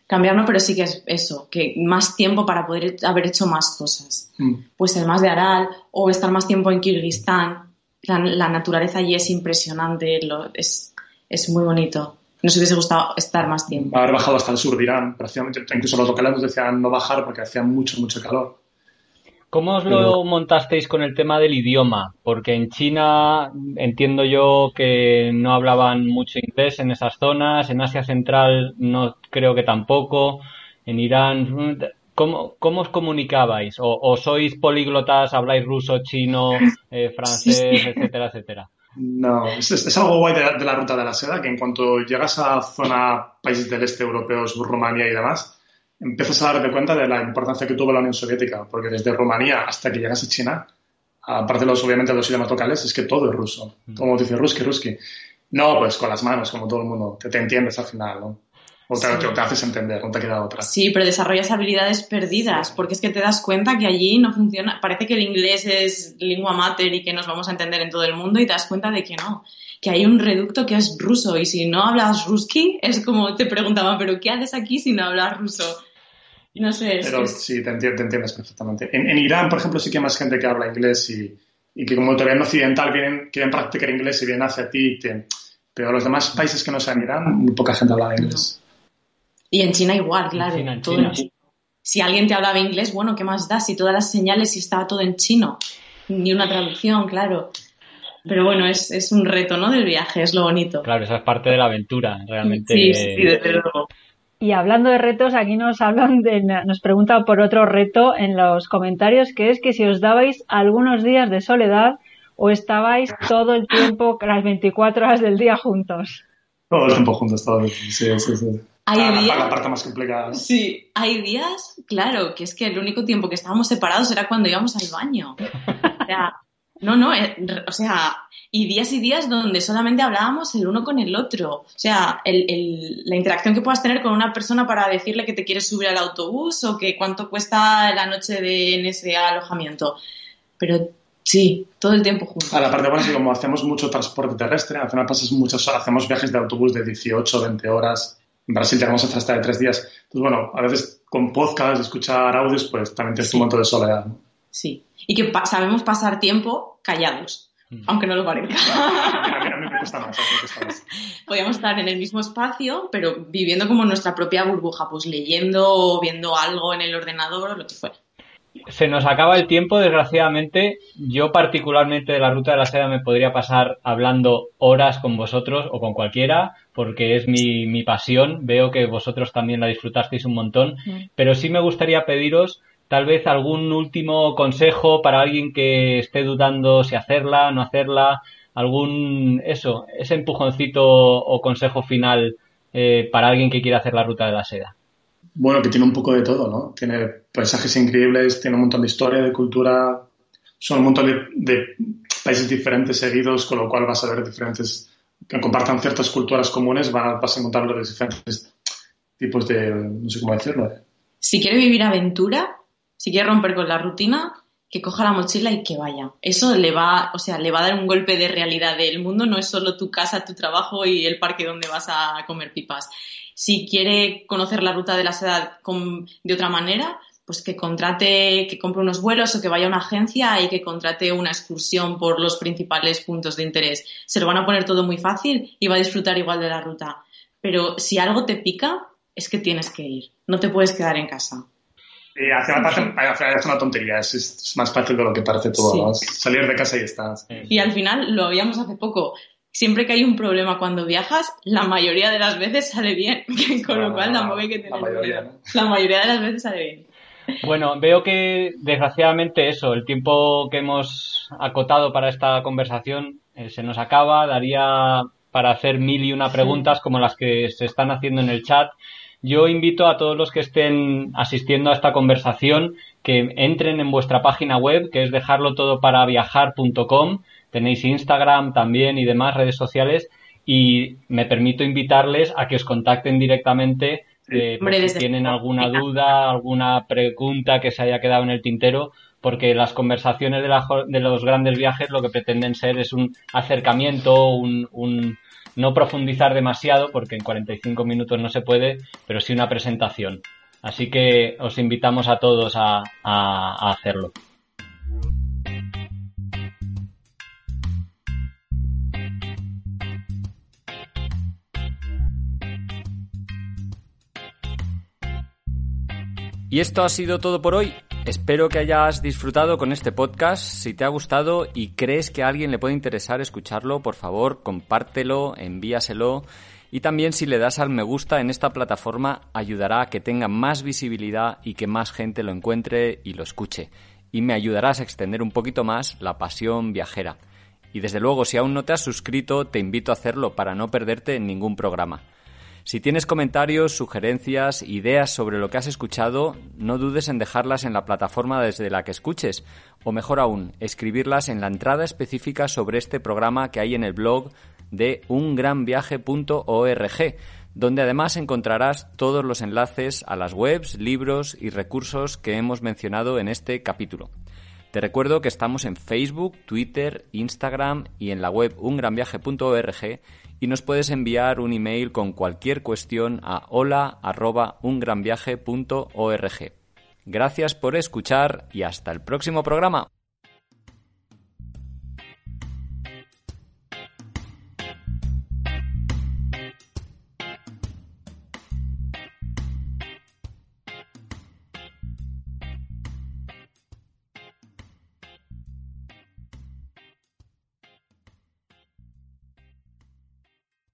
Cambiar no, pero sí que es eso, que más tiempo para poder haber hecho más cosas. Mm. Pues el Mar de Aral o estar más tiempo en Kirguistán. La, naturaleza allí es impresionante, es, es muy bonito nos hubiese gustado estar más tiempo. Haber bajado hasta el sur de Irán, prácticamente. Incluso los locales nos decían no bajar porque hacía mucho, mucho calor. ¿Cómo os lo montasteis con el tema del idioma? Porque en China entiendo yo que no hablaban mucho inglés en esas zonas, en Asia Central no creo que tampoco, en Irán. ¿Cómo, cómo os comunicabais? ¿O, sois políglotas, habláis ruso, chino, eh, francés, etcétera, etcétera? No, es, algo guay de la, ruta de la seda, que en cuanto llegas a zona países del este europeos, Rumanía y demás, empiezas a darte cuenta de la importancia que tuvo la Unión Soviética, porque desde Rumanía hasta que llegas a China, aparte de los, obviamente, los idiomas locales, es que todo es ruso. Mm. Como dice ruski, ruski. No, pues con las manos, como todo el mundo, te, te entiendes al final, ¿no? O te, te, haces entender, no te queda otra. Sí, pero desarrollas habilidades perdidas, porque es que te das cuenta que allí no funciona. Parece que el inglés es lengua mater y que nos vamos a entender en todo el mundo y te das cuenta de que no, que hay un reducto que es ruso y si no hablas ruski es como te preguntaban, pero ¿qué haces aquí si no hablas ruso? No sé. Pero sí, te, entiendes perfectamente. En, Irán, por ejemplo, sí que hay más gente que habla inglés y, y que como todavía en occidental vienen, quieren practicar inglés y vienen hacia ti. pero los demás países que no sean Irán, muy poca gente habla inglés. Y en China igual, claro. Si alguien te hablaba inglés, bueno, ¿qué más da? Si todas las señales, si estaba todo en chino. Ni una traducción, claro. Pero bueno, es, es, un reto, ¿no? Del viaje, es lo bonito. Claro, esa es parte de la aventura, realmente. Sí, sí, desde luego. Y hablando de retos, aquí nos hablan de, nos preguntan por otro reto en los comentarios, que es que si os dabais algunos días de soledad o estabais todo el tiempo, las 24 horas del día juntos. Todo el tiempo juntos, todo el tiempo. Sí, sí, sí. Hay la, días, la parte más complicada. Sí, hay días, claro, que es que el único tiempo que estábamos separados era cuando íbamos al baño. O sea, no, no, eh, o sea, y días y días donde solamente hablábamos el uno con el otro. O sea, el, el, la interacción que puedas tener con una persona para decirle que te quieres subir al autobús o que cuánto cuesta la noche de, en ese alojamiento. Pero sí, todo el tiempo juntos. A la parte buena es que como hacemos mucho transporte terrestre, al final pasas muchas horas, hacemos viajes de autobús de 18, 20 horas. En Brasil llegamos a hasta de tres días. Entonces, bueno, a veces con podcast, escuchar audios, pues también tienes sí. un montón de soledad. ¿no? Sí, y que pa sabemos pasar tiempo callados, mm. aunque no lo parezca. a, mí, a mí me cuesta más, me cuesta más. Podíamos estar en el mismo espacio, pero viviendo como nuestra propia burbuja, pues leyendo o viendo algo en el ordenador o lo que fuera. Se nos acaba el tiempo, desgraciadamente. Yo particularmente de la ruta de la seda me podría pasar hablando horas con vosotros o con cualquiera, porque es mi, mi pasión. Veo que vosotros también la disfrutasteis un montón, mm. pero sí me gustaría pediros tal vez algún último consejo para alguien que esté dudando si hacerla, no hacerla, algún, eso, ese empujoncito o consejo final eh, para alguien que quiera hacer la ruta de la seda. Bueno, que tiene un poco de todo, ¿no? Tiene paisajes increíbles, tiene un montón de historia, de cultura, son un montón de, países diferentes seguidos, con lo cual vas a ver diferentes, que compartan ciertas culturas comunes, vas a encontrar los diferentes tipos de, no sé cómo decirlo. Si quiere vivir aventura, si quiere romper con la rutina, que coja la mochila y que vaya. Eso le va, o sea, le va a dar un golpe de realidad del mundo, no es solo tu casa, tu trabajo y el parque donde vas a comer pipas. Si quiere conocer la ruta de la seda con, de otra manera, pues que contrate, que compre unos vuelos o que vaya a una agencia y que contrate una excursión por los principales puntos de interés. Se lo van a poner todo muy fácil y va a disfrutar igual de la ruta. Pero si algo te pica, es que tienes que ir. No te puedes quedar en casa. Es una tontería, es, es, más fácil de lo que parece todo. Sí. Salir de casa y estás. Y al final, lo habíamos hace poco, siempre que hay un problema cuando viajas, la mayoría de las veces sale bien, con lo cual tampoco hay que tener la mayoría, ¿no? La mayoría de las veces sale bien. Bueno, veo que desgraciadamente eso, el tiempo que hemos acotado para esta conversación eh, se nos acaba, daría para hacer mil y una preguntas como las que se están haciendo en el chat. Yo invito a todos los que estén asistiendo a esta conversación que entren en vuestra página web, que es dejarlo todo para viajar.com. Tenéis Instagram también y demás redes sociales. Y me permito invitarles a que os contacten directamente eh, Hombre, si tienen alguna duda, alguna pregunta que se haya quedado en el tintero, porque las conversaciones de, la, de los grandes viajes lo que pretenden ser es un acercamiento, un, un no profundizar demasiado porque en 45 minutos no se puede, pero sí una presentación. Así que os invitamos a todos a, a, a hacerlo. Y esto ha sido todo por hoy. Espero que hayas disfrutado con este podcast. Si te ha gustado y crees que a alguien le puede interesar escucharlo, por favor, compártelo, envíaselo. Y también si le das al me gusta en esta plataforma ayudará a que tenga más visibilidad y que más gente lo encuentre y lo escuche. Y me ayudarás a extender un poquito más la pasión viajera. Y desde luego, si aún no te has suscrito, te invito a hacerlo para no perderte ningún programa. Si tienes comentarios, sugerencias, ideas sobre lo que has escuchado, no dudes en dejarlas en la plataforma desde la que escuches, o mejor aún, escribirlas en la entrada específica sobre este programa que hay en el blog de ungranviaje.org, donde además encontrarás todos los enlaces a las webs, libros y recursos que hemos mencionado en este capítulo. Te recuerdo que estamos en Facebook, Twitter, Instagram y en la web ungranviaje.org y nos puedes enviar un email con cualquier cuestión a hola@ungranviaje.org. Gracias por escuchar y hasta el próximo programa.